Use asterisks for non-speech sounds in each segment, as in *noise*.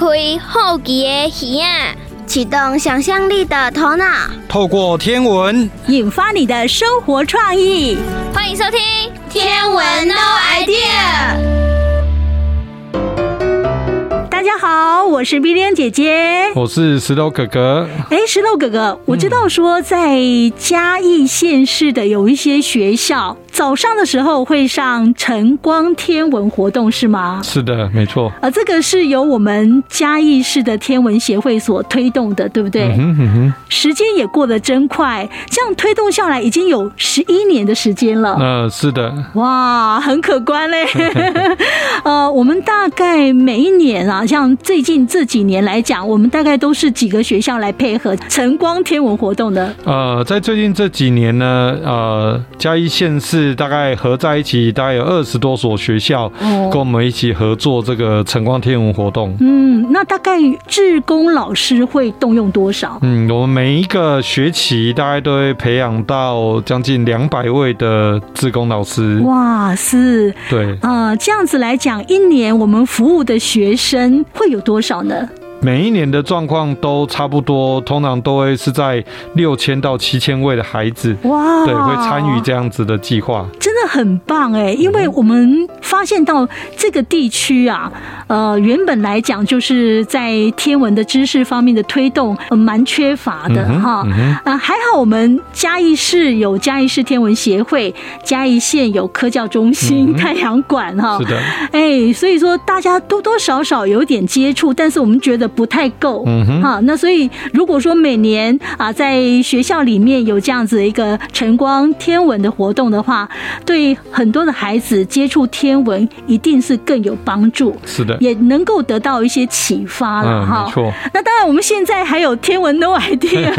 开好奇的耳啊，启动想象力的头脑，透过天文引发你的生活创意。欢迎收听《天文 No Idea》。好，我是碧莲姐姐，我是石头哥哥。哎，石头哥哥，我知道说在嘉义县市的有一些学校。早上的时候会上晨光天文活动是吗？是的，没错。啊，这个是由我们嘉义市的天文协会所推动的，对不对？嗯哼，嗯哼。时间也过得真快，这样推动下来已经有十一年的时间了。呃，是的。哇，很可观嘞。*laughs* 呃，我们大概每一年啊，像最近这几年来讲，我们大概都是几个学校来配合晨光天文活动的。呃，在最近这几年呢，呃，嘉义县市。大概合在一起，大概有二十多所学校跟我们一起合作这个晨光天文活动。嗯，那大概志工老师会动用多少？嗯，我们每一个学期大概都会培养到将近两百位的志工老师。哇，是，对，呃，这样子来讲，一年我们服务的学生会有多少呢？每一年的状况都差不多，通常都会是在六千到七千位的孩子，哇，对，会参与这样子的计划，真的很棒哎！因为我们发现到这个地区啊，呃，原本来讲就是在天文的知识方面的推动蛮缺乏的哈，啊，还好我们嘉义市有嘉义市天文协会，嘉义县有科教中心、太阳馆哈，是的，哎，所以说大家多多少少有点接触，但是我们觉得。不太够，嗯哼，好，那所以如果说每年啊，在学校里面有这样子一个晨光天文的活动的话，对很多的孩子接触天文一定是更有帮助，是的，也能够得到一些启发了哈。没错。那当然，我们现在还有天文 No *laughs* Idea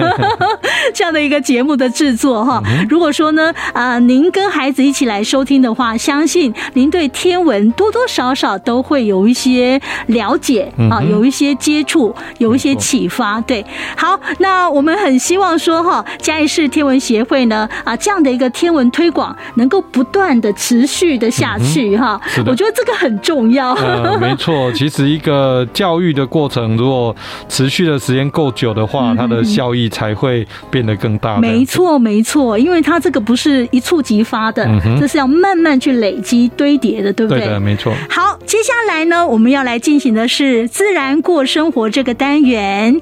这样的一个节目的制作哈。如果说呢，啊，您跟孩子一起来收听的话，相信您对天文多多少少都会有一些了解啊，有一些接。触有一些启发，对，好，那我们很希望说哈，嘉义市天文协会呢啊，这样的一个天文推广能够不断的持续的下去哈，我觉得这个很重要。呃，没错，*laughs* 其实一个教育的过程，如果持续的时间够久的话，它的效益才会变得更大。没错，没错，因为它这个不是一触即发的，这是要慢慢去累积堆叠的，对不对？对的，没错。好，接下来呢，我们要来进行的是自然过生活。这个单元，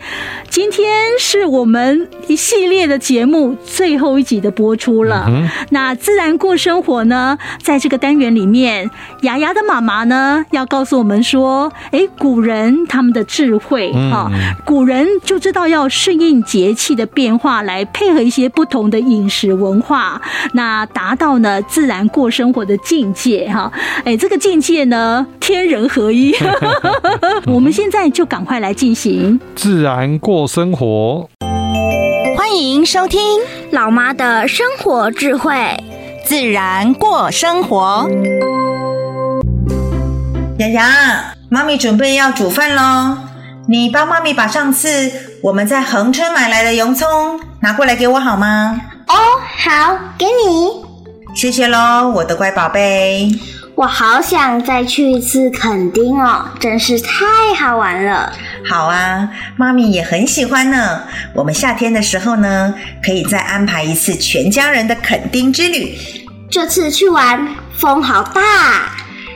今天是我们一系列的节目最后一集的播出了。嗯、那自然过生活呢，在这个单元里面，牙牙的妈妈呢要告诉我们说，哎，古人他们的智慧哈，嗯、古人就知道要顺应节气的变化，来配合一些不同的饮食文化，那达到呢自然过生活的境界哈。哎，这个境界呢，天人合一。*laughs* 我们现在就赶快来。来进行自然过生活，欢迎收听老妈的生活智慧。自然过生活，雅雅，妈咪准备要煮饭喽，你帮妈咪把上次我们在恒春买来的洋葱拿过来给我好吗？哦，好，给你。谢谢喽，我的乖宝贝。我好想再去一次垦丁哦，真是太好玩了。好啊，妈咪也很喜欢呢。我们夏天的时候呢，可以再安排一次全家人的垦丁之旅。这次去玩风好大，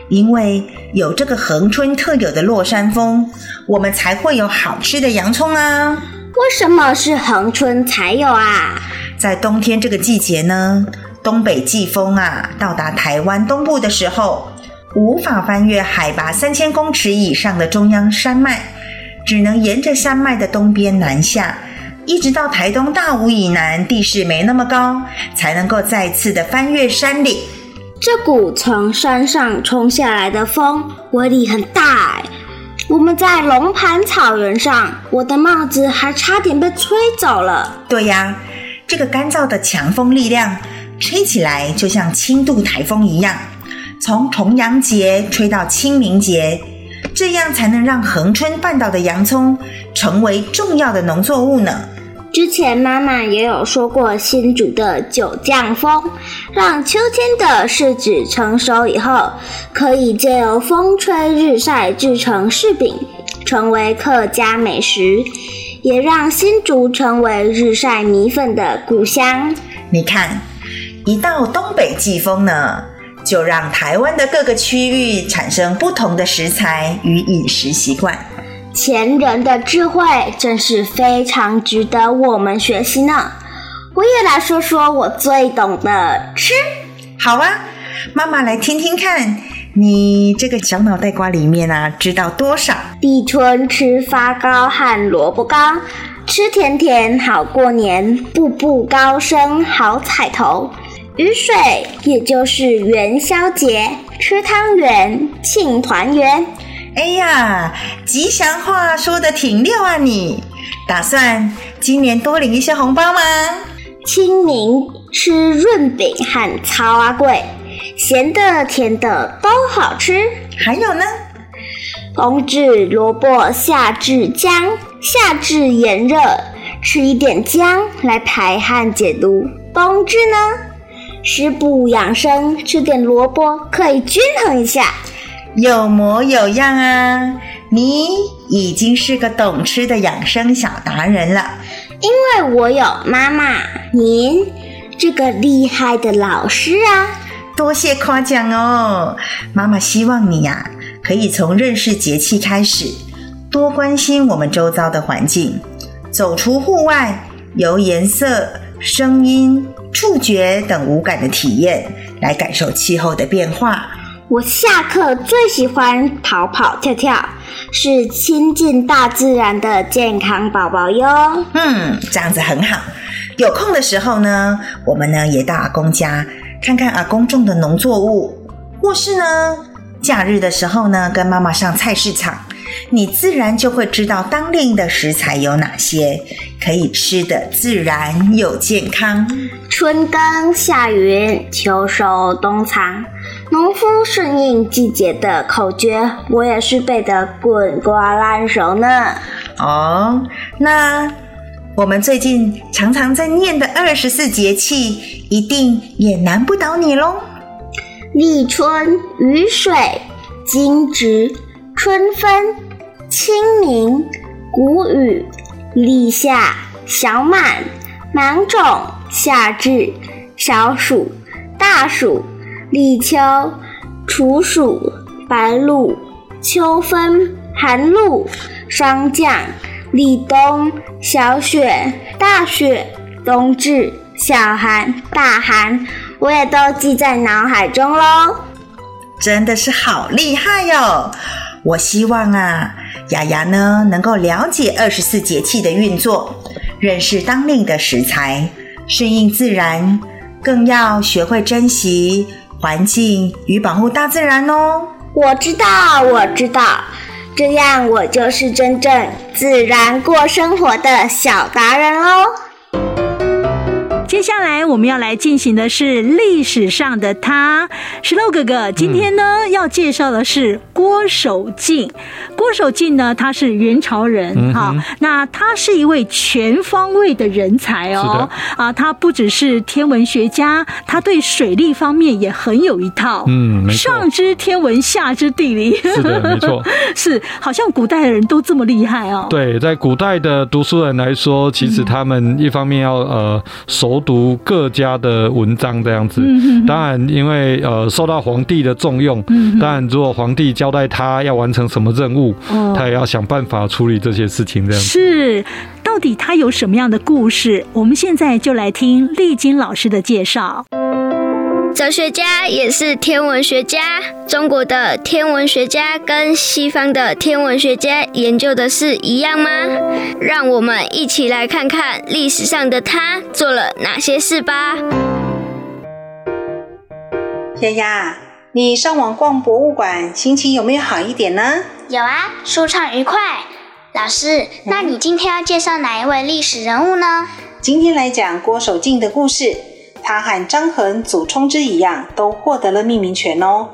因为有这个恒春特有的落山风，我们才会有好吃的洋葱啊。为什么是恒春才有啊？在冬天这个季节呢，东北季风啊，到达台湾东部的时候，无法翻越海拔三千公尺以上的中央山脉，只能沿着山脉的东边南下，一直到台东大武以南，地势没那么高，才能够再次的翻越山岭。这股从山上冲下来的风，威力很大。我们在龙盘草原上，我的帽子还差点被吹走了。对呀，这个干燥的强风力量。吹起来就像轻度台风一样，从重阳节吹到清明节，这样才能让恒春半岛的洋葱成为重要的农作物呢。之前妈妈也有说过，新竹的九降风，让秋天的柿子成熟以后，可以借由风吹日晒制成柿饼，成为客家美食，也让新竹成为日晒米粉的故乡。你看，一到东北季风呢，就让台湾的各个区域产生不同的食材与饮食习惯。前人的智慧真是非常值得我们学习呢。我也来说说我最懂的吃。好啊，妈妈来听听看，你这个小脑袋瓜里面啊，知道多少？立春吃发糕和萝卜糕，吃甜甜好过年，步步高升好彩头。雨水也就是元宵节，吃汤圆庆团圆。哎呀，吉祥话说的挺溜啊！你打算今年多领一些红包吗？清明吃润饼和草仔粿，咸的甜的都好吃。还有呢，冬至萝卜，夏至姜，夏至炎热，吃一点姜来排汗解毒。冬至呢，食补养生，吃点萝卜可以均衡一下。有模有样啊！你已经是个懂吃的养生小达人了。因为我有妈妈，您这个厉害的老师啊！多谢夸奖哦。妈妈希望你呀、啊，可以从认识节气开始，多关心我们周遭的环境，走出户外，由颜色、声音、触觉等五感的体验来感受气候的变化。我下课最喜欢跑跑跳跳，是亲近大自然的健康宝宝哟。嗯，这样子很好。有空的时候呢，我们呢也到阿公家看看阿公种的农作物，或是呢假日的时候呢跟妈妈上菜市场，你自然就会知道当令的食材有哪些，可以吃的自然又健康。春耕夏耘，秋收冬藏。农夫顺应季节的口诀，我也是背得滚瓜烂熟呢。哦，那我们最近常常在念的二十四节气，一定也难不倒你喽。立春、雨水、惊蛰、春分、清明、谷雨、立夏、小满、芒种、夏至、小暑、大暑。立秋、处暑、白露、秋分、寒露、霜降、立冬、小雪、大雪、冬至、小寒、大寒，我也都记在脑海中喽。真的是好厉害哟！我希望啊，雅雅呢能够了解二十四节气的运作，认识当令的食材，顺应自然，更要学会珍惜。环境与保护大自然哦，我知道，我知道，这样我就是真正自然过生活的小达人喽。接下来我们要来进行的是历史上的他，石头哥哥。今天呢、嗯、要介绍的是郭守敬。郭守敬呢，他是元朝人，哈、嗯，那他是一位全方位的人才哦。啊，他不只是天文学家，他对水利方面也很有一套。嗯，上知天文，下知地理。是的，没错。*laughs* 是，好像古代的人都这么厉害哦。对，在古代的读书人来说，其实他们一方面要呃熟。读各家的文章这样子，当然因为呃受到皇帝的重用，当然如果皇帝交代他要完成什么任务，他也要想办法处理这些事情这样子。是，到底他有什么样的故事？我们现在就来听丽晶老师的介绍。哲学家也是天文学家。中国的天文学家跟西方的天文学家研究的是一样吗？让我们一起来看看历史上的他做了哪些事吧。丫丫，你上网逛博物馆，心情有没有好一点呢？有啊，舒畅愉快。老师，那你今天要介绍哪一位历史人物呢？今天来讲郭守敬的故事。他和张衡、祖冲之一样，都获得了命名权哦。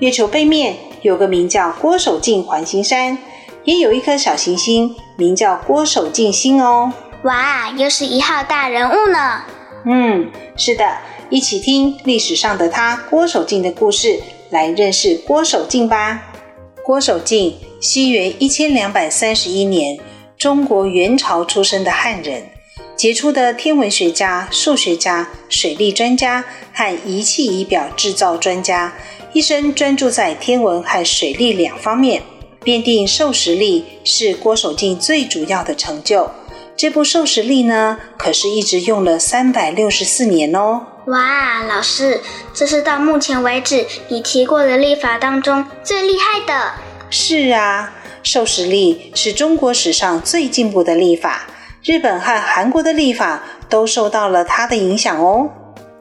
月球背面有个名叫郭守敬环形山，也有一颗小行星，名叫郭守敬星哦。哇，又是一号大人物呢。嗯，是的，一起听历史上的他郭守敬的故事，来认识郭守敬吧。郭守敬，西元一千两百三十一年，中国元朝出生的汉人，杰出的天文学家、数学家、水利专家和仪器仪表制造专家，一生专注在天文和水利两方面。奠定授时历是郭守敬最主要的成就。这部授时历呢，可是一直用了三百六十四年哦。哇，老师，这是到目前为止你提过的历法当中最厉害的。是啊，授时历是中国史上最进步的历法，日本和韩国的历法都受到了它的影响哦。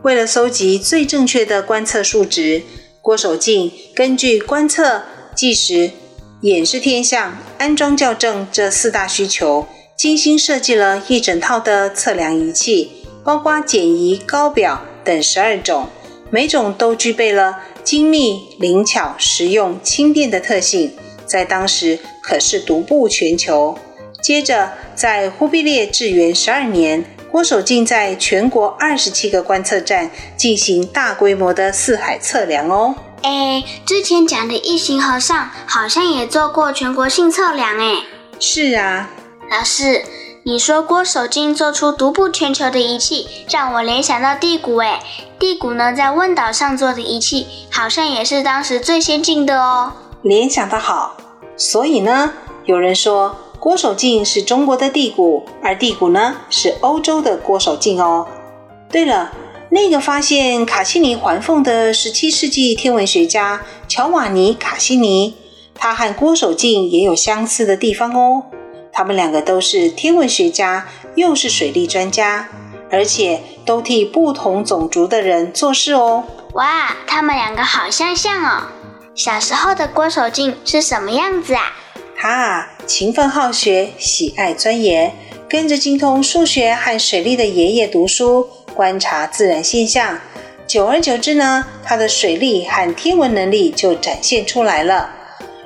为了搜集最正确的观测数值，郭守敬根据观测、计时、演示天象、安装校正这四大需求，精心设计了一整套的测量仪器，包括简仪、高表等十二种，每种都具备了精密、灵巧、实用、轻便的特性，在当时可是独步全球。接着，在忽必烈至元十二年，郭守敬在全国二十七个观测站进行大规模的四海测量哦。哎，之前讲的一行和尚好像也做过全国性测量哎。是啊，老师。你说郭守敬做出独步全球的仪器，让我联想到地谷哎，地谷呢，在问岛上做的仪器，好像也是当时最先进的哦。联想的好。所以呢，有人说郭守敬是中国的地鼓，而地鼓呢是欧洲的郭守敬哦。对了，那个发现卡西尼环缝的十七世纪天文学家乔瓦尼·卡西尼，他和郭守敬也有相似的地方哦。他们两个都是天文学家，又是水利专家，而且都替不同种族的人做事哦。哇，他们两个好相像哦！小时候的郭守敬是什么样子啊？他啊，勤奋好学，喜爱钻研，跟着精通数学和水利的爷爷读书，观察自然现象。久而久之呢，他的水利和天文能力就展现出来了。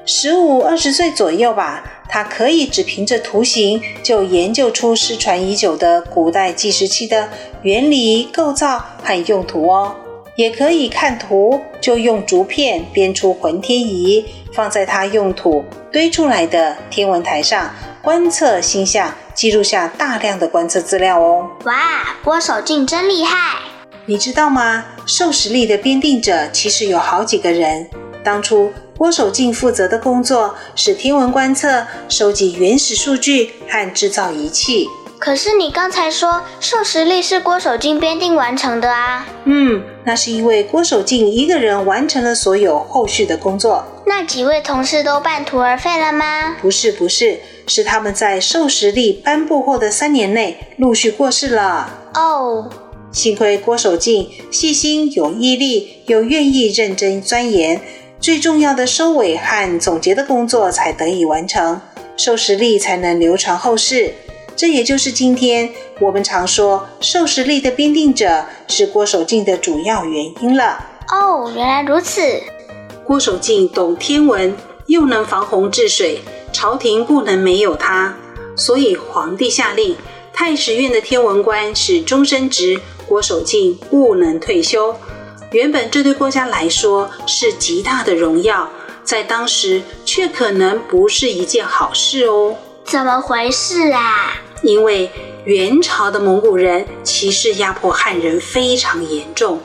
十五二十岁左右吧。他可以只凭着图形就研究出失传已久的古代计时器的原理、构造和用途哦，也可以看图就用竹片编出浑天仪，放在他用土堆出来的天文台上观测星象，记录下大量的观测资料哦。哇，郭守敬真厉害！你知道吗？授时历的编定者其实有好几个人，当初。郭守敬负责的工作是天文观测、收集原始数据和制造仪器。可是你刚才说授时历是郭守敬编定完成的啊？嗯，那是因为郭守敬一个人完成了所有后续的工作。那几位同事都半途而废了吗？不是，不是，是他们在授时历颁布后的三年内陆续过世了。哦，幸亏郭守敬细心、有毅力，又愿意认真钻研。最重要的收尾和总结的工作才得以完成，授时历才能流传后世。这也就是今天我们常说授时历的编定者是郭守敬的主要原因了。哦，原来如此。郭守敬懂天文，又能防洪治水，朝廷不能没有他。所以皇帝下令，太史院的天文官是终身职，郭守敬不能退休。原本这对郭家来说是极大的荣耀，在当时却可能不是一件好事哦。怎么回事啊？因为元朝的蒙古人歧视压迫汉人非常严重，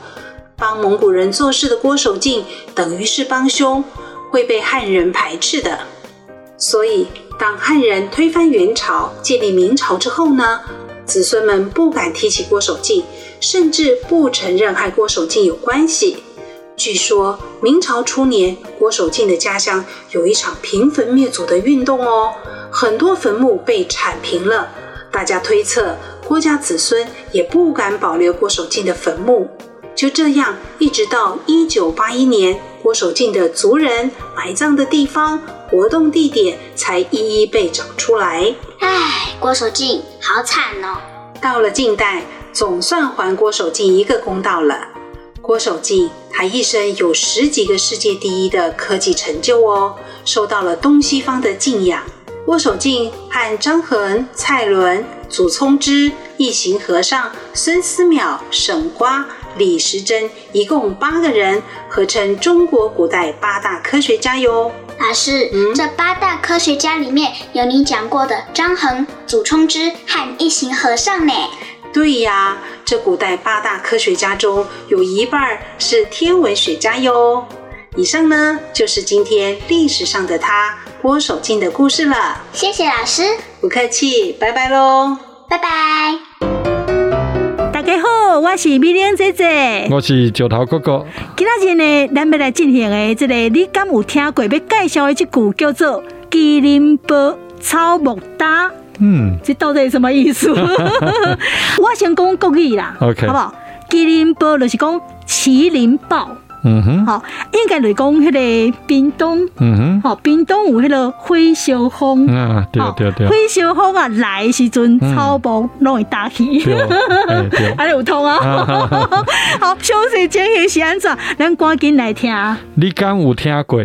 帮蒙古人做事的郭守敬等于是帮凶，会被汉人排斥的。所以，当汉人推翻元朝，建立明朝之后呢，子孙们不敢提起郭守敬。甚至不承认和郭守敬有关系。据说明朝初年，郭守敬的家乡有一场平坟灭祖的运动哦，很多坟墓被铲平了。大家推测，郭家子孙也不敢保留郭守敬的坟墓。就这样，一直到一九八一年，郭守敬的族人埋葬的地方、活动地点才一一被找出来。唉，郭守敬好惨哦。到了近代。总算还郭守敬一个公道了。郭守敬他一生有十几个世界第一的科技成就哦，受到了东西方的敬仰。郭守敬和张衡、蔡伦、祖冲之、一行和尚、孙思邈、沈瓜、李时珍，一共八个人，合称中国古代八大科学家哟。老师，嗯、这八大科学家里面有你讲过的张衡、祖冲之和一行和尚呢。对呀，这古代八大科学家中有一半是天文学家哟。以上呢，就是今天历史上的他郭守敬的故事了。谢谢老师，不客气，拜拜喽，拜拜。大家好，我是美玲姐姐，我是石头哥哥。今仔日呢，咱们来进行的这个，你敢有听过？要介绍的一句叫做“麒麟波草木搭”。嗯，这到底是什么意思？*laughs* 我先讲国语啦，OK，好不好？麒麟波就是讲麒麟抱。嗯哼，好，应该来讲迄个冰冻，嗯哼，好，冰冻有迄个火烧风，啊，对对对，火烧风啊来时阵，草木拢会打起，还 *laughs* 有通啊，*laughs* 好，休息间歇是安怎？咱赶紧来听。你敢有听过？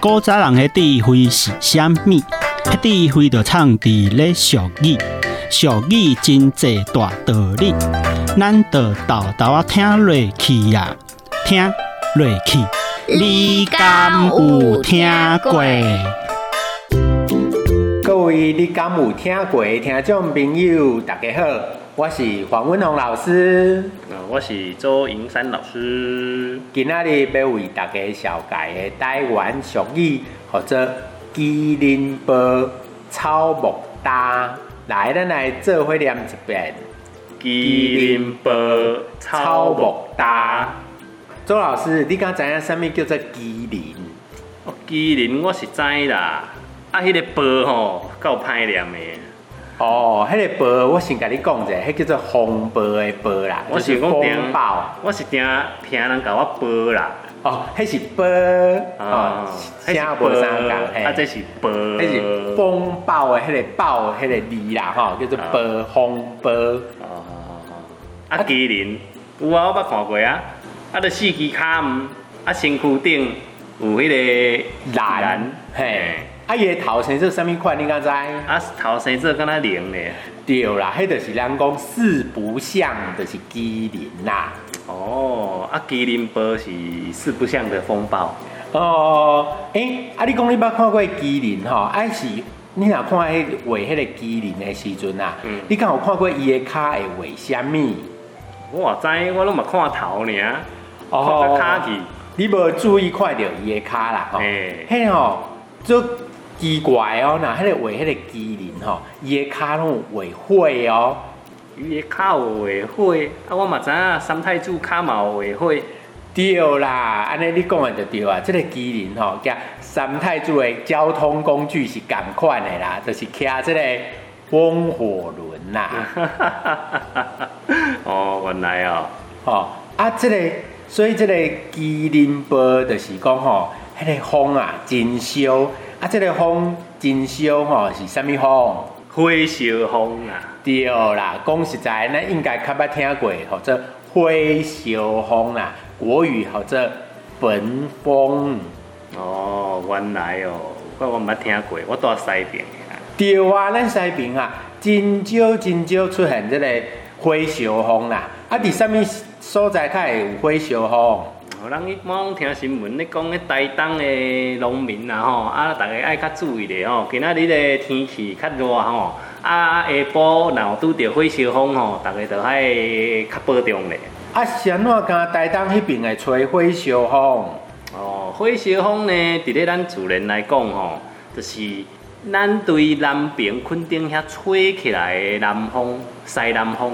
古早人的智慧是虾物？迄智慧就藏伫咧俗语，俗语真济大道理。咱就豆豆啊，听落去呀，听落去。你敢有听过？各位，你敢有听过？听众朋友，大家好，我是黄文宏老师。我是周银山老师。今仔日要为大家绍介的台湾俗语，或者麒麟波草木搭。来，咱来做伙念一遍。麒麟波草木搭。周老师，你敢知影什么叫做麒麟？哦，麒麟我是知啦。啊，迄、那个波吼，够歹念的。哦，迄、那个波我先甲你讲者，迄叫做风波的波啦。我是讲风抱，我是听听人甲我波啦。哦，迄是波哦，声无相共。啊，这是波，迄是风暴的迄个暴，迄个字啦，吼，叫做波风抱。啊，麒麟有啊，我捌看过啊。啊，着四只脚，啊，身躯顶有迄个蓝，嘿。啊，伊个头生做啥物款？你敢知？啊，头生做敢若龙咧。对啦，迄着是人讲四不像，就是麒麟啦。哦，啊，麒麟波是四不像的风暴。哦，诶、欸，啊，你讲你捌看过麒麟吼？啊是，你若看迄画迄个麒麟的时阵啊，嗯、你敢有看过伊的脚会画啥物？我知，我拢嘛看头尔，看个脚去。你无注意看到伊个脚啦，吼、欸。嘿吼，就奇怪哦，那迄个画迄个麒麟吼，伊个脚拢画火哦。伊个脚有画火，啊，我嘛知影三太子脚嘛有画火。对啦，安尼你讲的就对啊，这个麒麟吼，甲三太子的交通工具是共款的啦，就是骑这个风火轮 *laughs* 啊。哦，原来哦，哦啊，这个所以这个麒麟波就是讲吼，迄个风啊真烧，啊，这个风真烧吼是啥物风？火烧风啊。对啦，讲实在，咱应该较捌听过，或者火烧风啦，国语或者焚风。哦，原来哦，我我毋捌听过，我住西边啊。对啊，咱西边啊，真少真少出现这个火烧风啦。啊，伫啥物所在较会有火烧风？哦，咱一般听新闻咧讲，咧台东的农民啊吼，啊，大家爱较注意咧吼，今仔日的天气较热吼。啊，下晡若有拄着火烧风吼，大家着爱较保重咧。啊，是安怎讲台东迄边会吹火烧风？哦，火烧风呢，伫咧咱自然来讲吼，就是咱对南平垦丁遐吹起来的南风，西南风，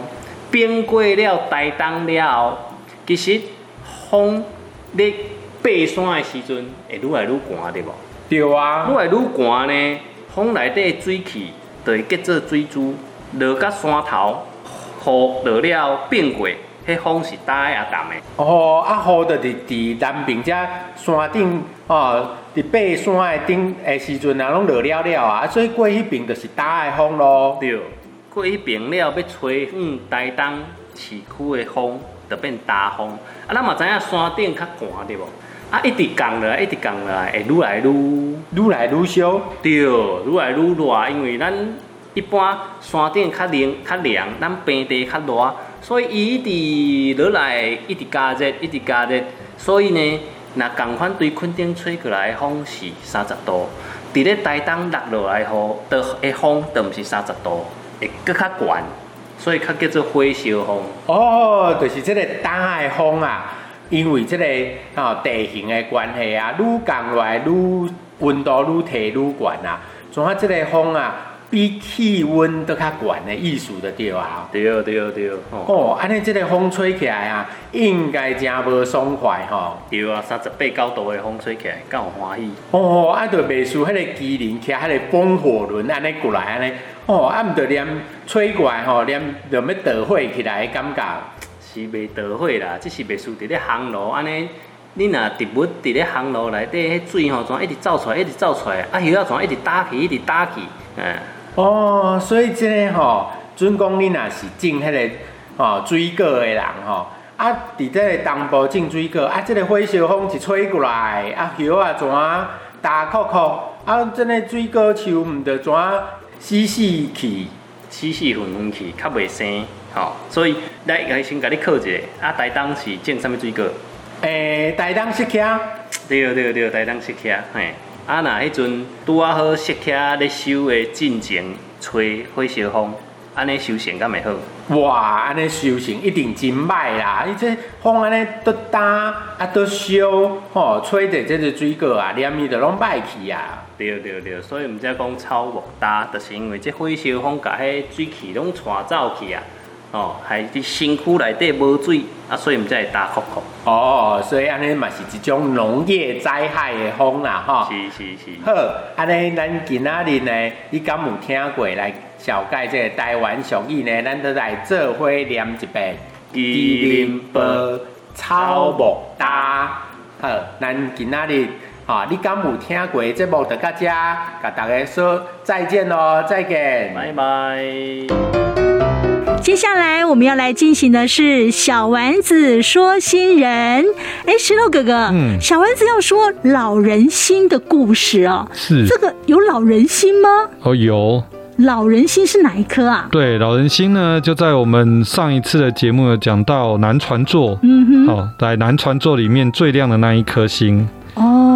变过了台东了后，其实风咧爬山的时阵会愈来愈寒，对无？对啊。愈来愈寒呢，风内底水汽。就会结做水珠，落到山头，雨落了变过，迄风是大个也淡的。哦，啊雨就伫伫南平遮山顶哦，伫爬山的顶的时阵啊，拢落了了啊，所以过迄边就是大个风咯。对，过迄边了要吹嗯台东市区的风，就变大风。啊，咱嘛知影山顶较寒对无？啊，一直降落来，一直降落来，会愈来愈愈来愈烧。对，愈来愈热，因为咱一般山顶较冷较凉，咱平地较热，所以伊一直落来，一直加热，一直加热。所以呢，那共款对垦丁吹过来的风是三十度，伫咧台东落落来后的的风都毋是三十度，会搁较悬，所以较叫做火烧风。哦，就是这个东海风啊，因为这个哦地形的关系啊，愈降落来愈温度愈提愈悬啊，像啊这个风啊。比气温都较悬的意思的对啊，对对对，哦，安尼即个风吹起来啊，应该真无爽快吼。对啊，三十八九度的风吹起来，敢有欢喜。哦，啊，就袂输迄个机灵，骑迄个风火轮安尼过来安尼。哦，啊，毋着连吹过来吼，连连要着火起来的感觉。是袂着火啦，只是袂输伫咧烘炉安尼。你若植物伫咧烘炉内底，迄水吼怎一直走出来，一直走出来，啊，叶仔怎一直打起，一直打起，嗯。哦，所以这个吼，准讲你若是种迄个吼水果的人吼，啊，伫这个东部种水果，啊，这个火烧风一吹过来，啊，叶啊怎大酷酷，啊，这个水果树毋着怎死死去，死死昏昏去，较袂生，吼，所以来先甲你考一下，啊，台东是种啥物水果？诶、台东释迦，对对对，台东释迦，嘿。啊，那迄阵拄啊好，释迦咧收的进前吹火烧风，安尼收成敢会好？哇，安尼收成一定真歹啦！伊这风安尼都打啊，都烧，吼，吹着这个水果啊，连伊都拢歹去啊！对对对，所以毋才讲草木焦，就是因为这火烧风甲迄水气拢带走去啊。哦，还伫身躯内底无水，啊，所以毋才会打酷酷。哦，所以安尼嘛是一种农业灾害的风啦，吼。是是是。好，安尼咱今仔日呢，你敢有听过来绍介这个台湾俗语呢？咱都来做伙念一遍。吉林坡草木焦。好，咱今仔日，哈，你敢有听过节目就到这，甲大家说再见喽，再见，拜拜。接下来我们要来进行的是小丸子说新人。哎，石头哥哥，嗯，小丸子要说老人心的故事哦。是这个有老人心吗？哦，有。老人心是哪一颗啊？对，老人心呢，就在我们上一次的节目有讲到南船座。嗯哼。好，在南船座里面最亮的那一颗星。哦，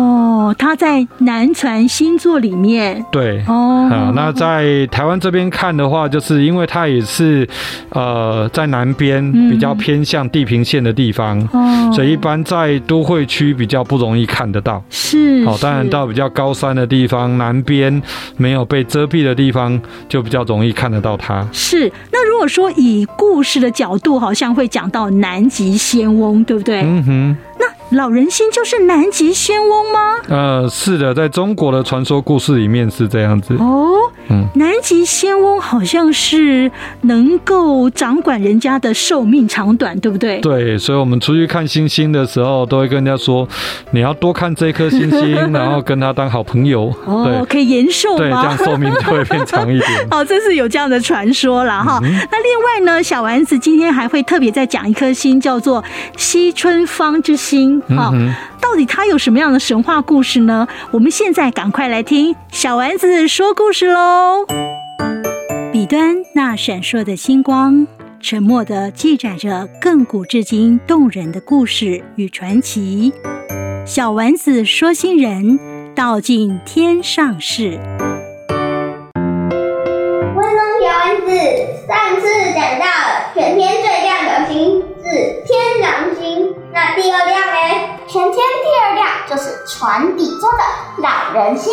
他在南船星座里面。对，哦，好，那在台湾这边看的话，就是因为它也是呃在南边比较偏向地平线的地方，哦，所以一般在都会区比较不容易看得到。是，好，当然到比较高山的地方，南边没有被遮蔽的地方，就比较容易看得到它。是，那如果说以故事的角度，好像会讲到南极仙翁，对不对？嗯哼，那。老人心就是南极仙翁吗？呃，是的，在中国的传说故事里面是这样子。哦，嗯，南极仙翁好像是能够掌管人家的寿命长短，对不对？对，所以我们出去看星星的时候，都会跟人家说，你要多看这颗星星，*laughs* 然后跟他当好朋友。哦，可以延寿吗？对，这样寿命就会变长一点。*laughs* 哦，这是有这样的传说了哈。嗯、那另外呢，小丸子今天还会特别再讲一颗星，叫做西春方之星。哈，嗯、到底它有什么样的神话故事呢？我们现在赶快来听小丸子说故事喽。彼端那闪烁的星光，沉默地记载着亘古至今动人的故事与传奇。小丸子说新人道尽天上事。温中小丸子上次讲到全天最亮的星是天狼星，那第二亮呢？全天第二亮就是船底座的老人星，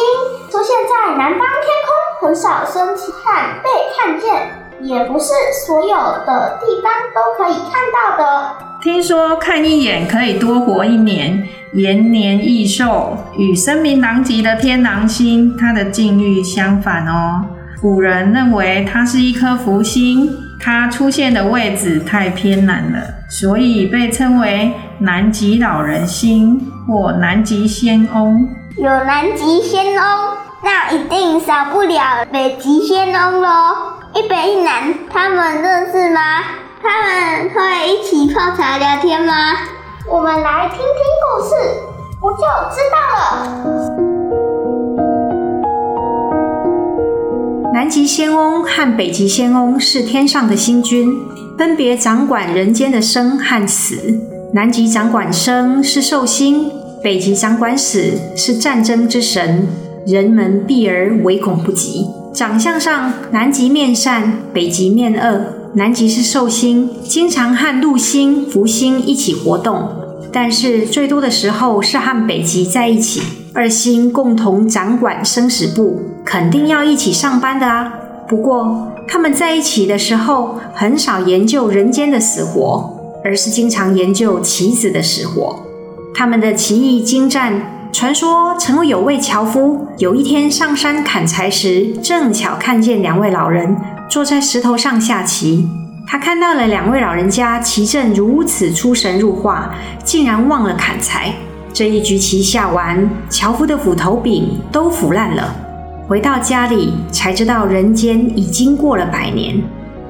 出现在南方天空，很少生看被看见，也不是所有的地方都可以看到的。听说看一眼可以多活一年，延年益寿，与声名狼藉的天狼星，它的境遇相反哦。古人认为它是一颗福星，它出现的位置太偏南了，所以被称为。南极老人星或南极仙翁，有南极仙翁，那一定少不了北极仙翁喽。一北一南，他们认识吗？他们会一起泡茶聊天吗？我们来听听故事，不就知道了。南极仙翁和北极仙翁是天上的星君。分别掌管人间的生和死。南极掌管生是寿星，北极掌管死是战争之神，人们避而唯恐不及。长相上，南极面善，北极面恶。南极是寿星，经常和陆星、福星一起活动，但是最多的时候是和北极在一起。二星共同掌管生死簿，肯定要一起上班的啊。不过他们在一起的时候，很少研究人间的死活，而是经常研究棋子的死活。他们的棋艺精湛。传说曾有位樵夫，有一天上山砍柴时，正巧看见两位老人坐在石头上下棋。他看到了两位老人家棋阵如此出神入化，竟然忘了砍柴。这一局棋下完，樵夫的斧头柄都腐烂了。回到家里才知道，人间已经过了百年。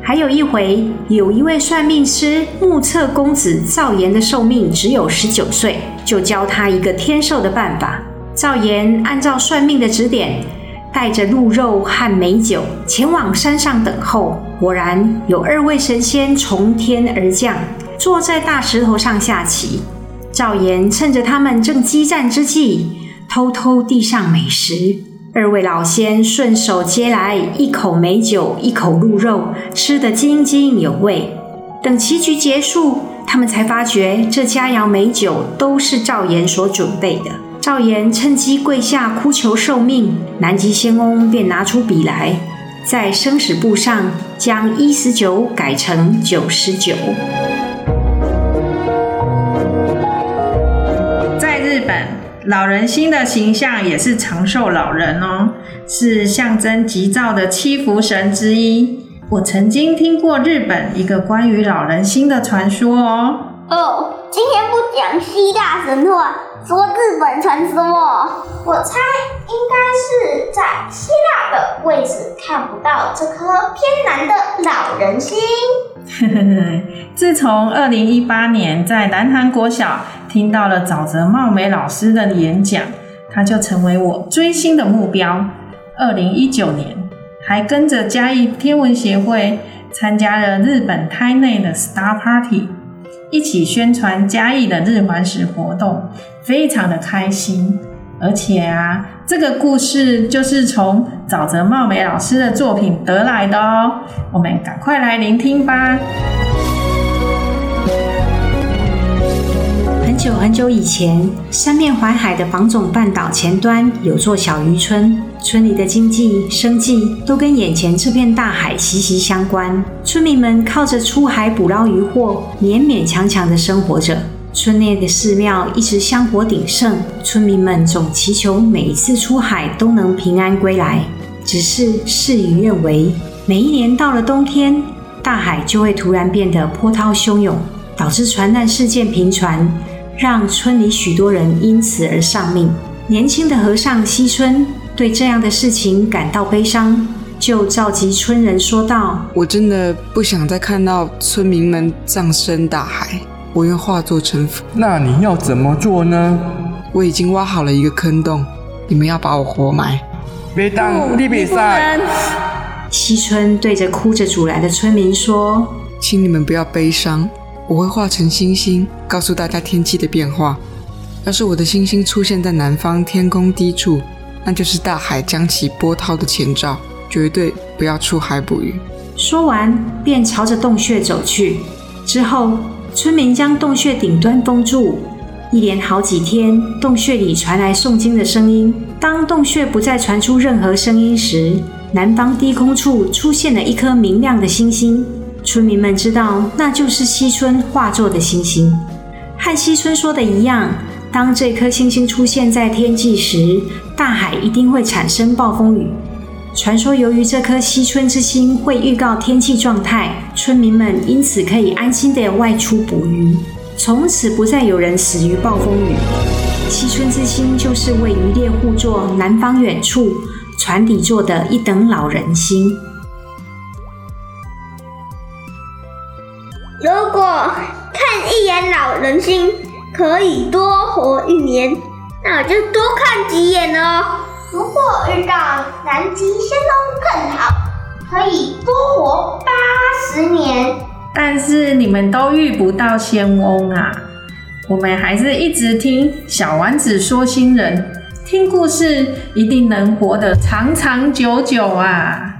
还有一回，有一位算命师目测公子赵岩的寿命只有十九岁，就教他一个天寿的办法。赵岩按照算命的指点，带着鹿肉和美酒前往山上等候。果然有二位神仙从天而降，坐在大石头上下棋。赵岩趁着他们正激战之际，偷偷递上美食。二位老仙顺手接来一口美酒，一口鹿肉，吃得津津有味。等棋局结束，他们才发觉这佳肴美酒都是赵岩所准备的。赵岩趁机跪下哭求受命，南极仙翁便拿出笔来，在生死簿上将一十九改成九十九。本。老人星的形象也是长寿老人哦，是象征吉兆的七福神之一。我曾经听过日本一个关于老人星的传说哦。哦，今天不讲希腊神话，说日本传说。我猜应该是在希腊的位置看不到这颗偏南的老人星。*laughs* 自从二零一八年在南韩国小听到了沼泽茂美老师的演讲，他就成为我追星的目标。二零一九年还跟着嘉义天文协会参加了日本胎内的 Star Party，一起宣传嘉义的日环食活动，非常的开心。而且啊，这个故事就是从沼泽茂美老师的作品得来的哦。我们赶快来聆听吧。很久很久以前，三面环海的房总半岛前端有座小渔村，村里的经济生计都跟眼前这片大海息息相关。村民们靠着出海捕捞渔获，勉勉强强的生活着。村内的寺庙一直香火鼎盛，村民们总祈求每一次出海都能平安归来。只是事与愿违，每一年到了冬天，大海就会突然变得波涛汹涌，导致船难事件频传，让村里许多人因此而丧命。年轻的和尚西村对这样的事情感到悲伤，就召集村人说道：“我真的不想再看到村民们葬身大海。”我愿化作成佛。那你要怎么做呢？我已经挖好了一个坑洞，你们要把我活埋。别当地比赛。西村对着哭着阻拦的村民说：“请你们不要悲伤，我会化成星星，告诉大家天气的变化。要是我的星星出现在南方天空低处，那就是大海将起波涛的前兆，绝对不要出海捕鱼。”说完，便朝着洞穴走去。之后。村民将洞穴顶端封住，一连好几天，洞穴里传来诵经的声音。当洞穴不再传出任何声音时，南方低空处出现了一颗明亮的星星。村民们知道，那就是西村化作的星星。和西村说的一样，当这颗星星出现在天际时，大海一定会产生暴风雨。传说，由于这颗西村之星会预告天气状态，村民们因此可以安心地外出捕鱼，从此不再有人死于暴风雨。西村之星就是位于猎户座南方远处船底座的一等老人星。看一眼老人心可以多活一年，那我就多看几眼哦。如果遇到南极仙翁更好，可以多活八十年。但是你们都遇不到仙翁啊。我们还是一直听小丸子说新人，听故事一定能活得长长久久啊。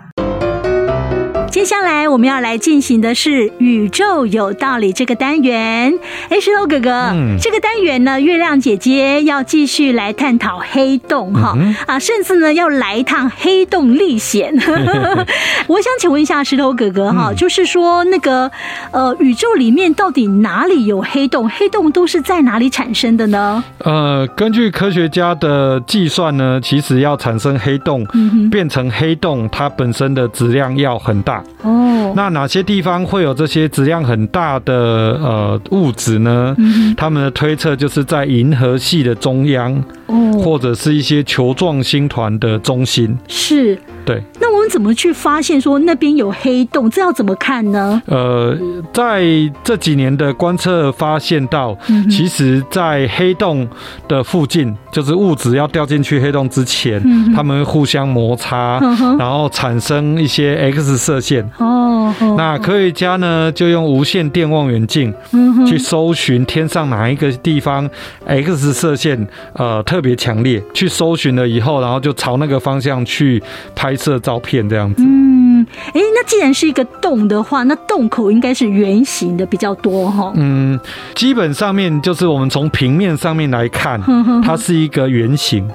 接下来我们要来进行的是宇宙有道理这个单元。哎，石头哥哥，嗯、这个单元呢，月亮姐姐要继续来探讨黑洞哈、嗯、啊，甚至呢要来一趟黑洞历险。*laughs* 我想请问一下石头哥哥哈，嗯、就是说那个呃，宇宙里面到底哪里有黑洞？黑洞都是在哪里产生的呢？呃，根据科学家的计算呢，其实要产生黑洞，变成黑洞，它本身的质量要很大。哦，那哪些地方会有这些质量很大的呃物质呢？嗯、他们的推测就是在银河系的中央，哦，或者是一些球状星团的中心。是，对。那我们怎么去发现说那边有黑洞？这要怎么看呢？呃，在这几年的观测发现到，嗯、其实，在黑洞的附近，就是物质要掉进去黑洞之前，嗯、哼他们会互相摩擦，嗯、然后产生一些 X 射线。哦，那科学家呢，就用无线电望远镜去搜寻天上哪一个地方 X 射线呃特别强烈，去搜寻了以后，然后就朝那个方向去拍拍摄照片，这样子。哎，那既然是一个洞的话，那洞口应该是圆形的比较多哈。嗯，基本上面就是我们从平面上面来看，它是一个圆形。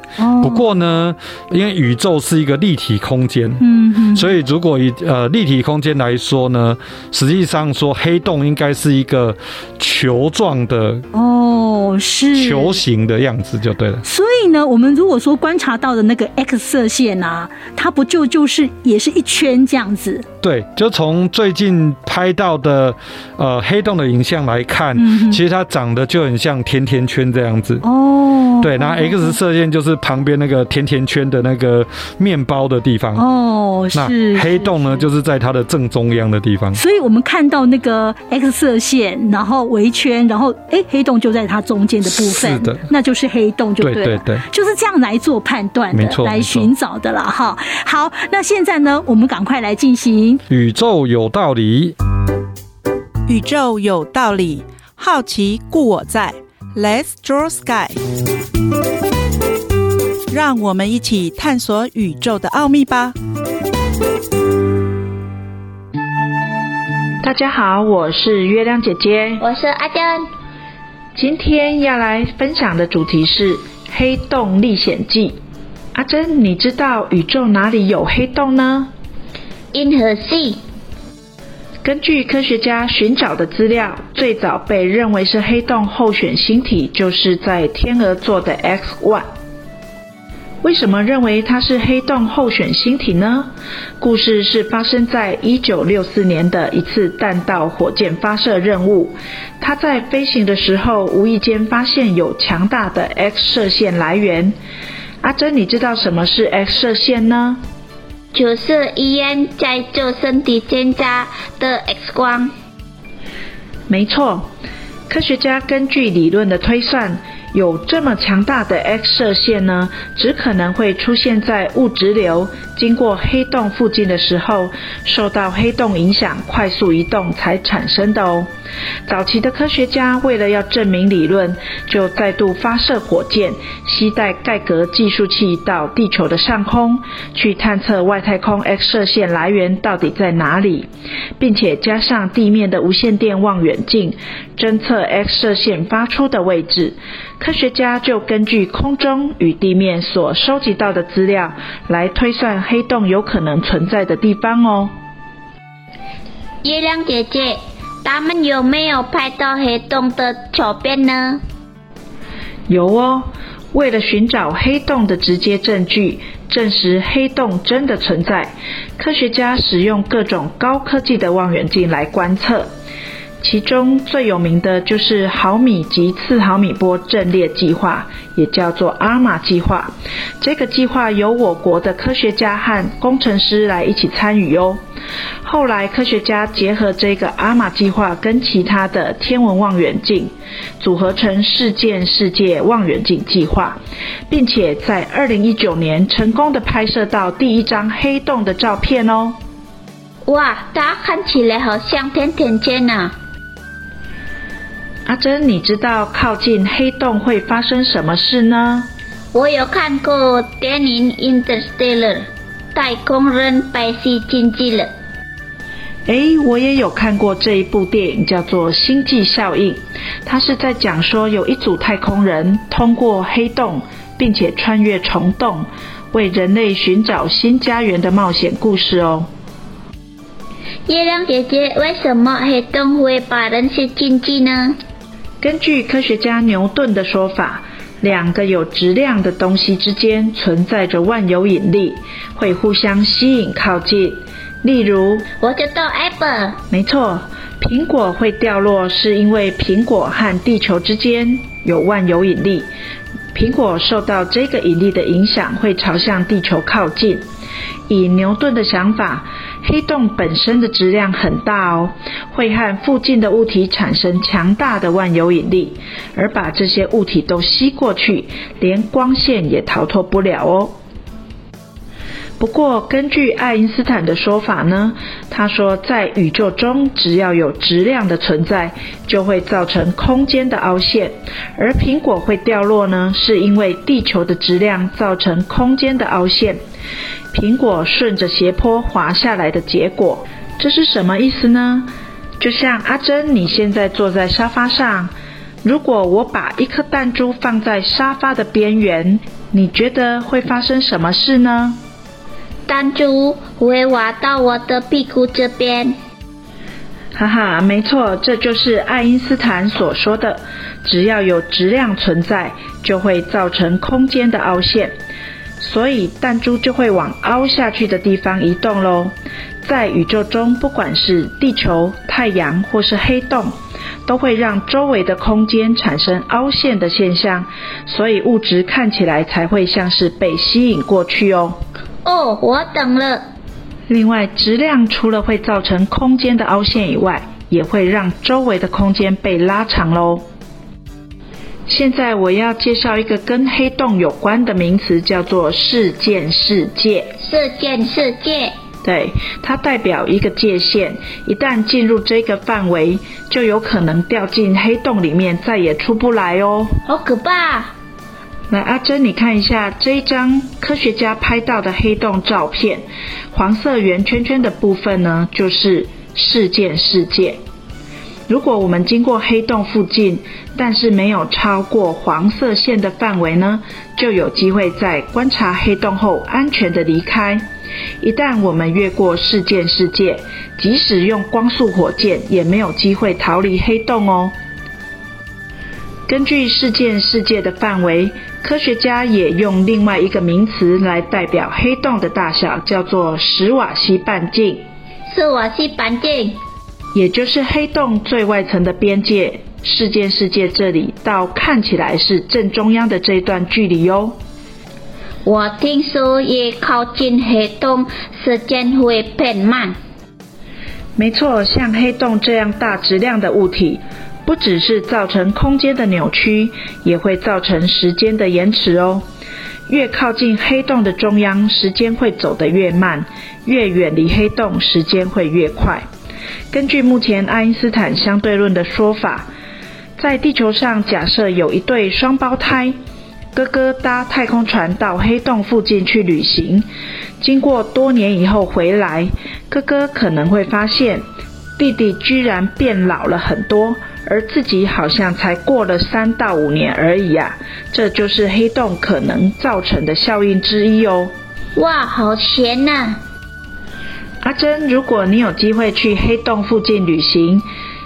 不过呢，因为宇宙是一个立体空间，嗯，所以如果以呃立体空间来说呢，实际上说黑洞应该是一个球状的哦，是球形的样子就对了。所以呢，我们如果说观察到的那个 X 射线啊，它不就就是也是一圈这样子？对，就从最近拍到的呃黑洞的影像来看，嗯、其实它长得就很像甜甜圈这样子哦。对，那 X 射线就是旁边那个甜甜圈的那个面包的地方。哦。是，那黑洞呢，就是在它的正中央的地方。所以我们看到那个 X 射线，然后围圈，然后哎、欸，黑洞就在它中间的部分，是的，那就是黑洞，就对了，对对对，就是这样来做判断的，没错，来寻找的了哈。好，那现在呢，我们赶快来进行宇宙有道理，宇宙有道理，好奇故我在，Let's draw sky，让我们一起探索宇宙的奥秘吧。大家好，我是月亮姐姐，我是阿珍。今天要来分享的主题是黑洞历险记。阿珍，你知道宇宙哪里有黑洞呢？银河系。根据科学家寻找的资料，最早被认为是黑洞候选星体，就是在天鹅座的 X1。为什么认为它是黑洞候选星体呢？故事是发生在一九六四年的一次弹道火箭发射任务，它在飞行的时候，无意间发现有强大的 X 射线来源。阿珍，你知道什么是 X 射线呢？就是医院在做身体检查的 X 光。没错，科学家根据理论的推算，有这么强大的 X 射线呢，只可能会出现在物质流经过黑洞附近的时候，受到黑洞影响，快速移动才产生的哦。早期的科学家为了要证明理论，就再度发射火箭，携带盖格计数器到地球的上空，去探测外太空 X 射线来源到底在哪里，并且加上地面的无线电望远镜，侦测 X 射线发出的位置。科学家就根据空中与地面所收集到的资料，来推算黑洞有可能存在的地方哦。月亮姐姐，他们有没有拍到黑洞的照片呢？有哦，为了寻找黑洞的直接证据，证实黑洞真的存在，科学家使用各种高科技的望远镜来观测。其中最有名的就是毫米及次毫米波阵列计划，也叫做阿玛计划。这个计划由我国的科学家和工程师来一起参与哟。后来科学家结合这个阿玛计划跟其他的天文望远镜，组合成事件世界望远镜计划，并且在二零一九年成功的拍摄到第一张黑洞的照片哦。哇，它看起来好像甜甜圈呢。阿珍，你知道靠近黑洞会发生什么事呢？我有看过电影《Interstellar》，太空人被吸进去了。诶，我也有看过这一部电影，叫做《星际效应》，它是在讲说有一组太空人通过黑洞，并且穿越虫洞，为人类寻找新家园的冒险故事哦。月亮姐姐，为什么黑洞会把人吸进去呢？根据科学家牛顿的说法，两个有质量的东西之间存在着万有引力，会互相吸引靠近。例如，我知道 apple。没错，苹果会掉落，是因为苹果和地球之间有万有引力，苹果受到这个引力的影响，会朝向地球靠近。以牛顿的想法，黑洞本身的质量很大哦，会和附近的物体产生强大的万有引力，而把这些物体都吸过去，连光线也逃脱不了哦。不过，根据爱因斯坦的说法呢，他说在宇宙中，只要有质量的存在，就会造成空间的凹陷，而苹果会掉落呢，是因为地球的质量造成空间的凹陷。苹果顺着斜坡滑下来的结果，这是什么意思呢？就像阿珍，你现在坐在沙发上，如果我把一颗弹珠放在沙发的边缘，你觉得会发生什么事呢？弹珠会滑到我的屁股这边。哈哈，没错，这就是爱因斯坦所说的，只要有质量存在，就会造成空间的凹陷。所以弹珠就会往凹下去的地方移动喽。在宇宙中，不管是地球、太阳或是黑洞，都会让周围的空间产生凹陷的现象，所以物质看起来才会像是被吸引过去哦。哦，我懂了。另外，质量除了会造成空间的凹陷以外，也会让周围的空间被拉长喽。现在我要介绍一个跟黑洞有关的名词，叫做事件世界。事件世界，对，它代表一个界限，一旦进入这个范围，就有可能掉进黑洞里面，再也出不来哦。好可怕！来，阿珍，你看一下这一张科学家拍到的黑洞照片，黄色圆圈圈的部分呢，就是事件世界。如果我们经过黑洞附近，但是没有超过黄色线的范围呢，就有机会在观察黑洞后安全地离开。一旦我们越过事件世界，即使用光速火箭，也没有机会逃离黑洞哦。根据事件世界的范围，科学家也用另外一个名词来代表黑洞的大小，叫做史瓦西半径。史瓦西半径。也就是黑洞最外层的边界，事件世界这里到看起来是正中央的这一段距离哟。我听说越靠近黑洞，时间会变慢。没错，像黑洞这样大质量的物体，不只是造成空间的扭曲，也会造成时间的延迟哦。越靠近黑洞的中央，时间会走得越慢；越远离黑洞，时间会越快。根据目前爱因斯坦相对论的说法，在地球上假设有一对双胞胎，哥哥搭太空船到黑洞附近去旅行，经过多年以后回来，哥哥可能会发现弟弟居然变老了很多，而自己好像才过了三到五年而已啊！这就是黑洞可能造成的效应之一哦。哇，好闲呐！阿珍，如果你有机会去黑洞附近旅行，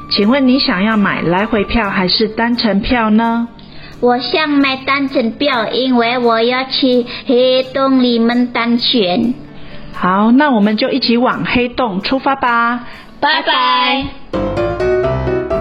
请问你想要买来回票还是单程票呢？我想买单程票，因为我要去黑洞里面探险。好，那我们就一起往黑洞出发吧！拜拜。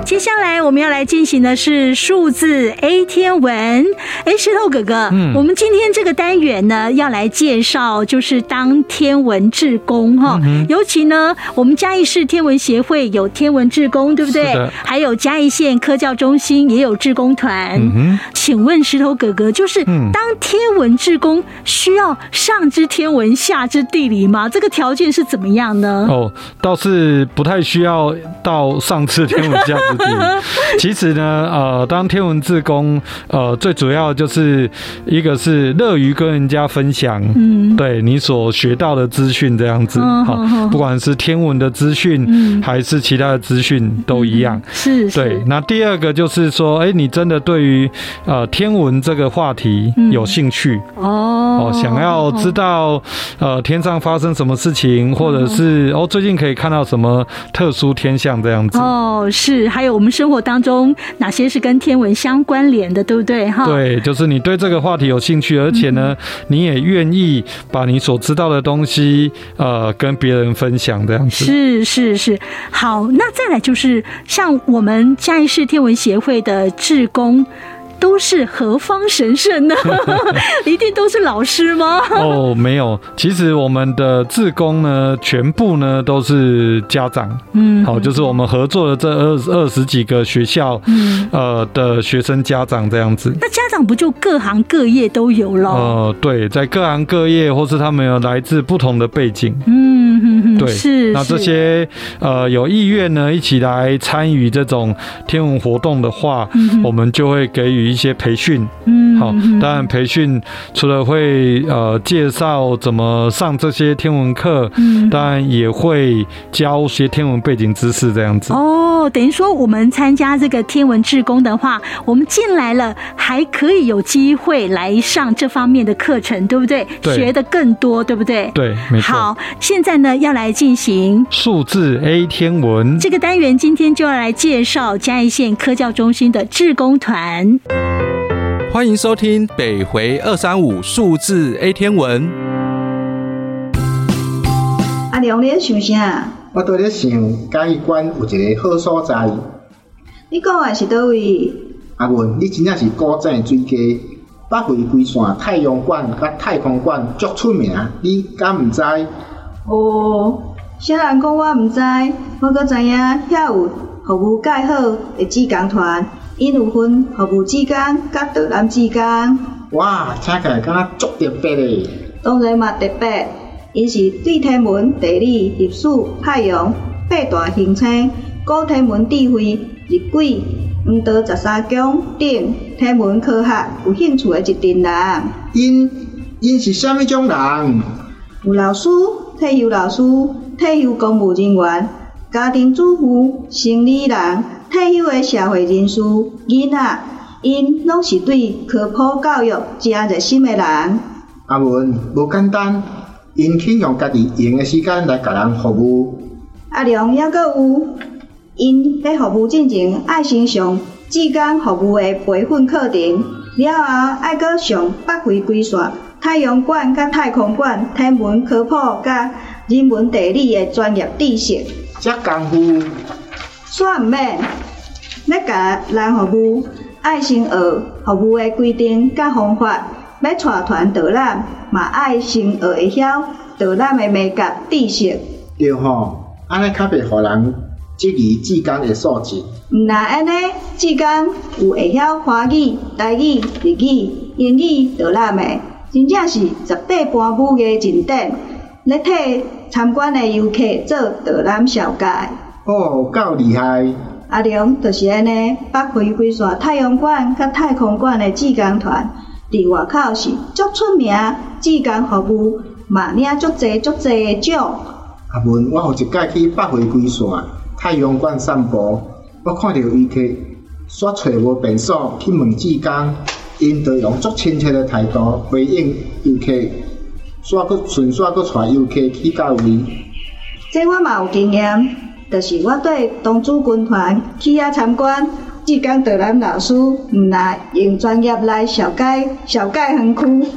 接下来我们要来进行的是数字 A 天文。哎，石头哥哥，嗯，我们今天这个单元呢，要来介绍就是当天文志工哈，嗯、尤其呢，我们嘉义市天文协会有天文志工，对不对？还有嘉义县科教中心也有志工团。嗯、请问石头哥哥，就是当天文志工需要上知天文下知地理吗？这个条件是怎么样呢？哦，倒是不太需要到上知天文下知 *laughs* 其实呢，呃，当天文志工，呃，最主要就是一个是乐于跟人家分享，嗯，对你所学到的资讯这样子，好、哦，不管是天文的资讯，嗯，还是其他的资讯都一样，是，对。那第二个就是说，哎，你真的对于呃天文这个话题有兴趣，哦，哦，想要知道呃天上发生什么事情，或者是哦最近可以看到什么特殊天象这样子，哦，是，还有我们生活当中哪些是跟天文相关联的，对不对？哈，对，就是你对这个话题有兴趣，而且呢，你也愿意把你所知道的东西，呃，跟别人分享这样子。是是是，好，那再来就是像我们嘉义市天文协会的志工。都是何方神圣呢？*laughs* 一定都是老师吗？哦，没有，其实我们的志工呢，全部呢都是家长。嗯，好，就是我们合作的这二二十几个学校，嗯，呃的学生家长这样子。那家长不就各行各业都有了？呃，对，在各行各业，或是他们有来自不同的背景。嗯哼哼，对，是。那这些呃有意愿呢，一起来参与这种天文活动的话，嗯、我们就会给予。一些培训，嗯，好，当然培训除了会呃介绍怎么上这些天文课，嗯，当然也会教一些天文背景知识这样子。哦，等于说我们参加这个天文志工的话，我们进来了还可以有机会来上这方面的课程，对不对？对，学的更多，对不对？对，没错。好，现在呢要来进行数字 A 天文这个单元，今天就要来介绍嘉义县科教中心的志工团。欢迎收听北回二三五数字 A 天文。阿良，你在想啥？我在咧想嘉义县有一个好所在。你讲的是倒位？阿文，你真正是古井水鸡，北回归线太阳馆甲太空馆足出名，你敢毋知？哦，啥人讲我毋知？我阁知影遐有服务介好的志工团。因有分服务之间甲导览之间。哇，听起来敢若足特别嘞！当然嘛特别，因是对天文、地理、历史、海洋八大行星、古天文智慧、日晷、黄道十三宫等天文科学有兴趣的一群人。因因是虾米种人？有老师、退休老师、退休公务人员、家庭主妇、生理人。退休的社会人士、囡仔，因拢是对科普教育真热心的人。阿文，无简单，因肯用家己闲的时间来甲人服务。阿良抑阁有，因喺服务进前爱先上志工服务的培训课程，了后爱阁上北回归线太阳馆甲太空馆天文科普甲人文地理的专业知识。遮功夫。煞毋免，要甲人服务，爱先学服务的规定甲方法，要带团导览，嘛爱先学会晓导览的美感知识。对吼，安尼较袂互人质疑志工的素质。毋那安尼，志工有会晓华语、台语、日语、英语导览的，真正是十八般武艺真典，来替参观的游客做导览小介。哦，够厉害！阿良就是安尼，北回归线太阳馆甲太空馆的志工团，伫外口是足出名，志工服务嘛领足济足济的奖。阿文，我有一摆去北回归线太阳馆散步，我看到游客煞找无便所去问志工，因就用足亲切的态度回应游客，煞阁顺煞阁带游客去到位。这我嘛有经验。就是我对东珠军团去遐参观，志刚导览老师毋但用专业来小解小解园区，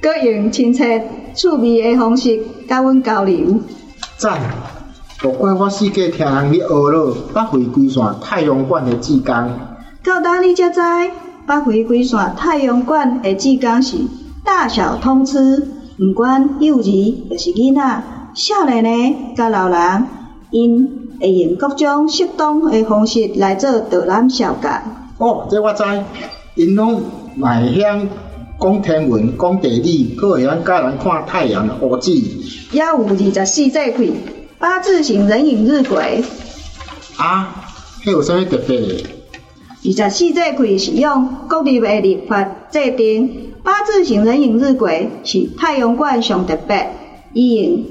阁用亲切趣味的方式甲阮交流。赞！莫怪我四界听人咧学了北回归线太阳馆的志刚。到当你才知，北回归线太阳馆的志刚是大小通吃，不管幼儿就是囡仔、少年的甲老人，因会用各种适当的方式来做导览小教。哦，这我知，因拢会晓讲天文、讲地理，阁会晓教人看太阳的乌子。也有二十四节气。八字形人影日晷啊，迄有啥物特别的？二十四节气是用国历的历法制定，八字形人影日晷是太阳馆上特别，伊用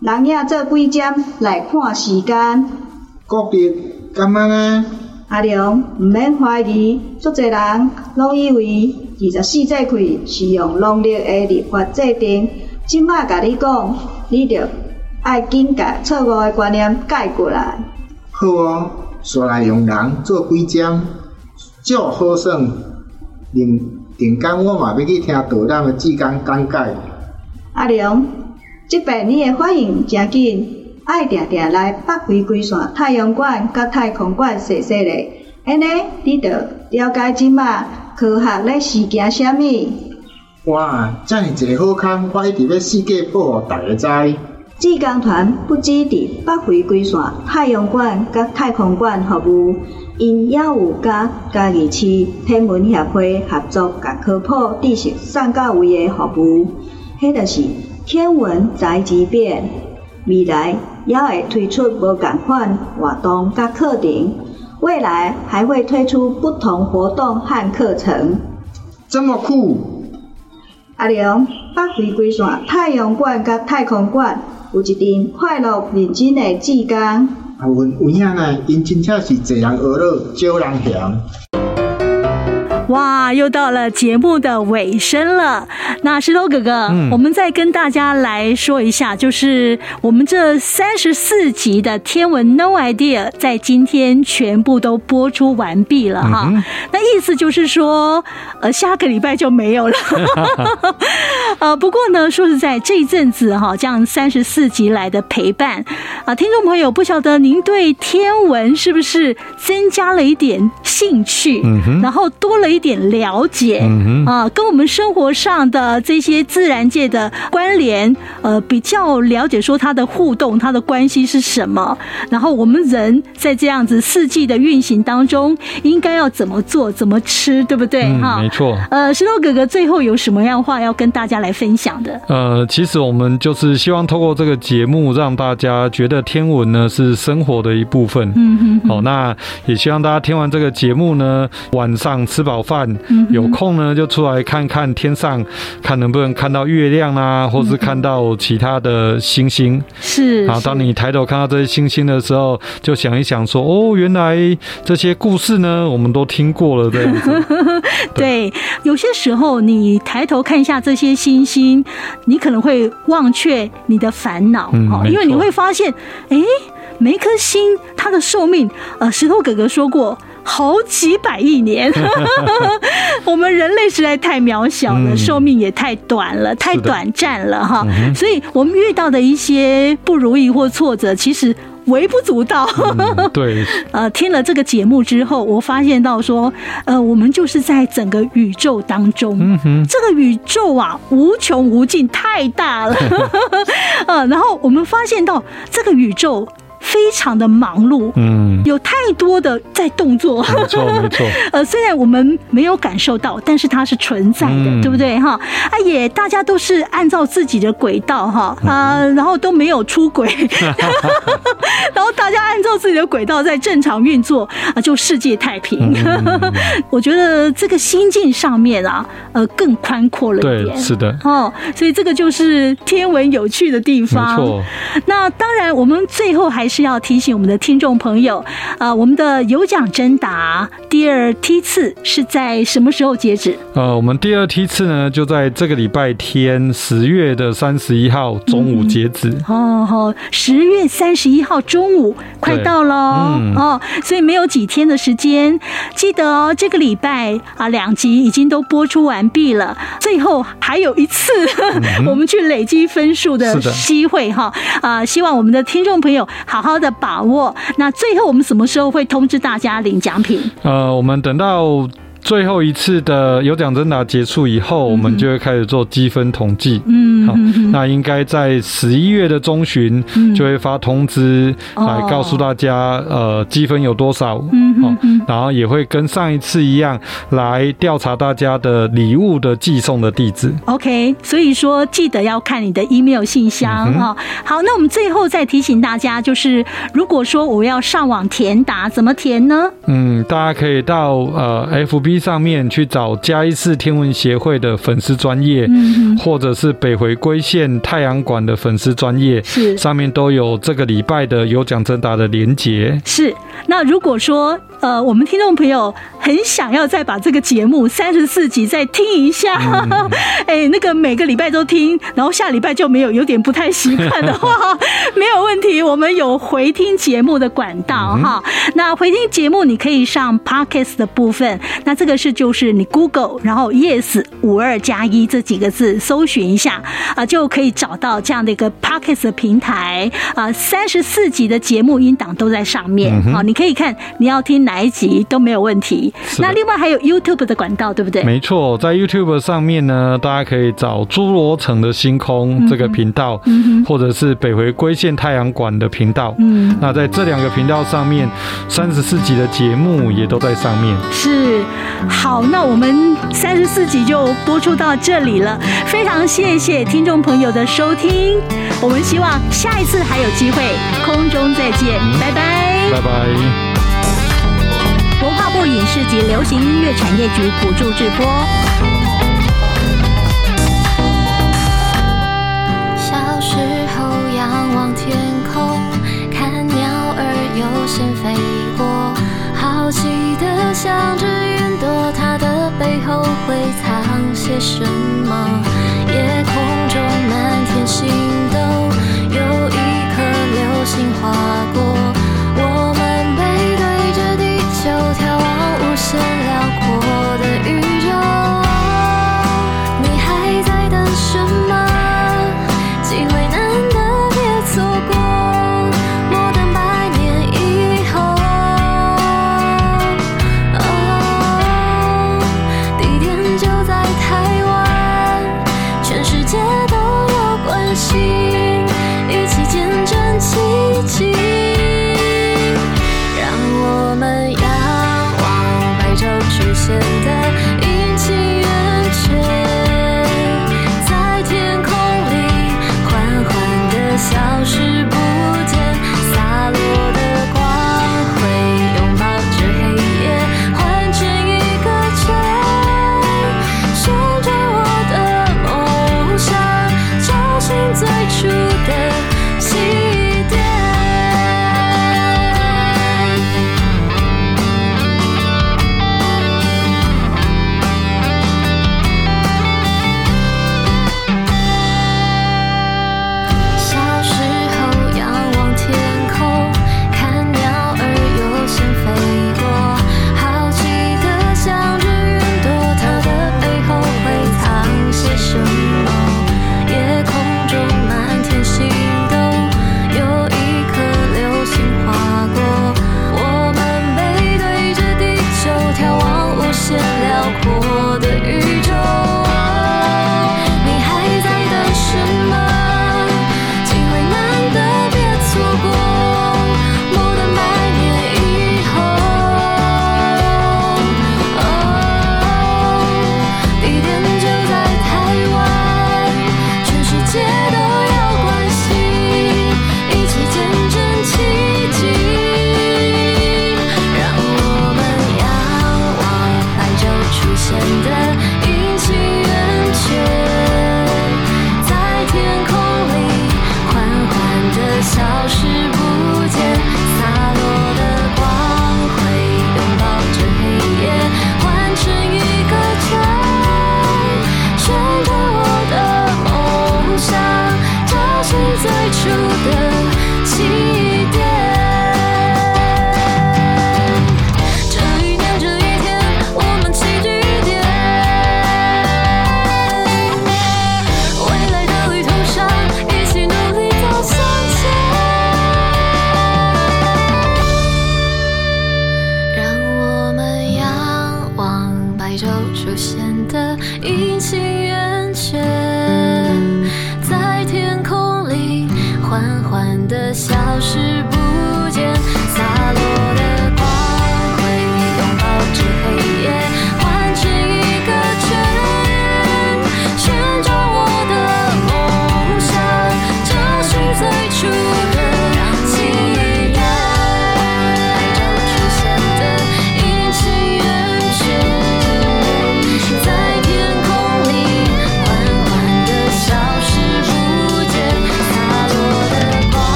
人影做几针来看时间。国历干嘛呢？阿良毋免怀疑，足侪人拢以为二十四节气是用农历的历法制定，即马甲你讲，你着。爱紧甲错误的观念改过来。好哦，煞来用人做规章，照好耍。另另间我嘛要去听导览的志工讲解。阿良，即摆你的反应真紧，爱定定来北回归线太阳馆甲太空馆踅踅咧。安尼，你着了解即马科学咧是惊啥物？哇，遮尔济好康，我一直要四界报互大家知。志工团不止伫北回归线太阳馆甲太空馆服务，因也有甲嘉义市天文协会合作，甲科普知识送到位的服务。迄就是天文宅急便，未来也会推出无共款活动甲课程，未来还会推出不同活动和课程。这么酷！阿良，北回归线太阳馆甲太空馆。有一阵快乐认真的志工，啊，阮有影呢，因真正是侪人学了，少人嫌。哇，又到了节目的尾声了。那石头哥哥，嗯，我们再跟大家来说一下，就是我们这三十四集的天文 No Idea 在今天全部都播出完毕了哈。嗯、那意思就是说，呃，下个礼拜就没有了。*laughs* 呃，不过呢，说实在，这一阵子哈，这样三十四集来的陪伴啊，听众朋友不晓得您对天文是不是增加了一点兴趣，嗯、然后多了一。点了解啊，跟我们生活上的这些自然界的关联，呃，比较了解说它的互动，它的关系是什么。然后我们人在这样子四季的运行当中，应该要怎么做，怎么吃，对不对？哈、嗯，没错。呃，石头哥哥最后有什么样话要跟大家来分享的？呃，其实我们就是希望透过这个节目，让大家觉得天文呢是生活的一部分。嗯嗯。好，那也希望大家听完这个节目呢，晚上吃饱。饭有空呢，就出来看看天上，看能不能看到月亮啊，或是看到其他的星星。是。然后当你抬头看到这些星星的时候，就想一想说：哦，原来这些故事呢，我们都听过了这样子。*laughs* 对，有些时候你抬头看一下这些星星，你可能会忘却你的烦恼，嗯，因为你会发现，哎，每一颗星它的寿命，呃，石头哥哥说过。好几百亿年，*laughs* 我们人类实在太渺小了，寿命也太短了，太短暂了哈。所以，我们遇到的一些不如意或挫折，其实微不足道。对。*laughs* 呃，听了这个节目之后，我发现到说，呃，我们就是在整个宇宙当中，这个宇宙啊，无穷无尽，太大了。*laughs* 呃，然后我们发现到这个宇宙。非常的忙碌，嗯，有太多的在动作，没错没错。*laughs* 呃，虽然我们没有感受到，但是它是存在的，嗯、对不对哈？啊，也大家都是按照自己的轨道哈啊、呃，然后都没有出轨，*laughs* 然后大家按照自己的轨道在正常运作啊，就世界太平。嗯、*laughs* 我觉得这个心境上面啊，呃，更宽阔了一点，对，是的。哦，所以这个就是天文有趣的地方。没错。那当然，我们最后还是。要提醒我们的听众朋友，呃，我们的有奖征答第二梯次是在什么时候截止？呃，我们第二梯次呢，就在这个礼拜天十月的三十一号中午截止。嗯、哦，好，十月三十一号中午快到了、嗯、哦，所以没有几天的时间。记得哦，这个礼拜啊，两集已经都播出完毕了，最后还有一次、嗯、*laughs* 我们去累积分数的机会哈啊，希望我们的听众朋友好好好的把握。那最后我们什么时候会通知大家领奖品？呃，我们等到。最后一次的有奖征答结束以后，我们就会开始做积分统计。嗯，好，那应该在十一月的中旬就会发通知来告诉大家，呃，积分有多少。嗯，然后也会跟上一次一样来调查大家的礼物的寄送的地址。OK，所以说记得要看你的 email 信箱哈。好，那我们最后再提醒大家，就是如果说我要上网填答，怎么填呢？嗯，大家可以到呃 FB。上面去找嘉义市天文协会的粉丝专业，嗯，或者是北回归线太阳馆的粉丝专业，是上面都有这个礼拜的有奖征答的连结。是，那如果说。呃，我们听众朋友很想要再把这个节目三十四集再听一下，嗯、*laughs* 哎，那个每个礼拜都听，然后下礼拜就没有，有点不太习惯的话，*laughs* 没有问题，我们有回听节目的管道哈、嗯。那回听节目你可以上 Podcast 的部分，那这个是就是你 Google 然后 Yes 五二加一这几个字搜寻一下啊，就可以找到这样的一个 Podcast 的平台啊，三十四集的节目音档都在上面啊、嗯，你可以看你要听哪。哪一集都没有问题。那另外还有 YouTube 的管道，对不对？没错，在 YouTube 上面呢，大家可以找侏罗城的星空这个频道，嗯，或者是北回归线太阳馆的频道。嗯，那在这两个频道上面，三十四集的节目也都在上面。是，好，那我们三十四集就播出到这里了。非常谢谢听众朋友的收听，我们希望下一次还有机会空中再见，拜拜，拜拜。文化部影视及流行音乐产业局补助制播。小时候仰望天空，看鸟儿悠闲飞过，好奇的想着云朵，它的背后会藏些什么？夜空中满天星斗，有一颗流星划过。